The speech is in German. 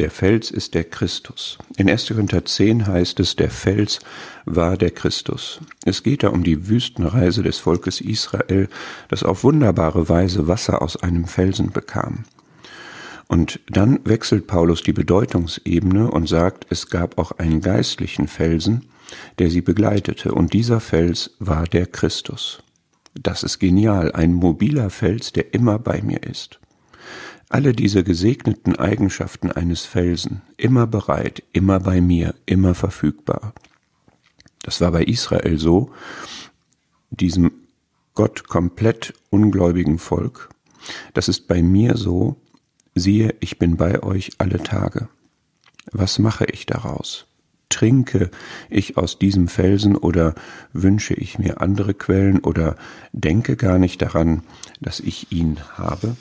Der Fels ist der Christus. In 1. Korinther 10 heißt es, der Fels war der Christus. Es geht da um die Wüstenreise des Volkes Israel, das auf wunderbare Weise Wasser aus einem Felsen bekam. Und dann wechselt Paulus die Bedeutungsebene und sagt, es gab auch einen geistlichen Felsen, der sie begleitete, und dieser Fels war der Christus. Das ist genial, ein mobiler Fels, der immer bei mir ist. Alle diese gesegneten Eigenschaften eines Felsen, immer bereit, immer bei mir, immer verfügbar. Das war bei Israel so, diesem Gott komplett ungläubigen Volk. Das ist bei mir so, siehe, ich bin bei euch alle Tage. Was mache ich daraus? Trinke ich aus diesem Felsen oder wünsche ich mir andere Quellen oder denke gar nicht daran, dass ich ihn habe?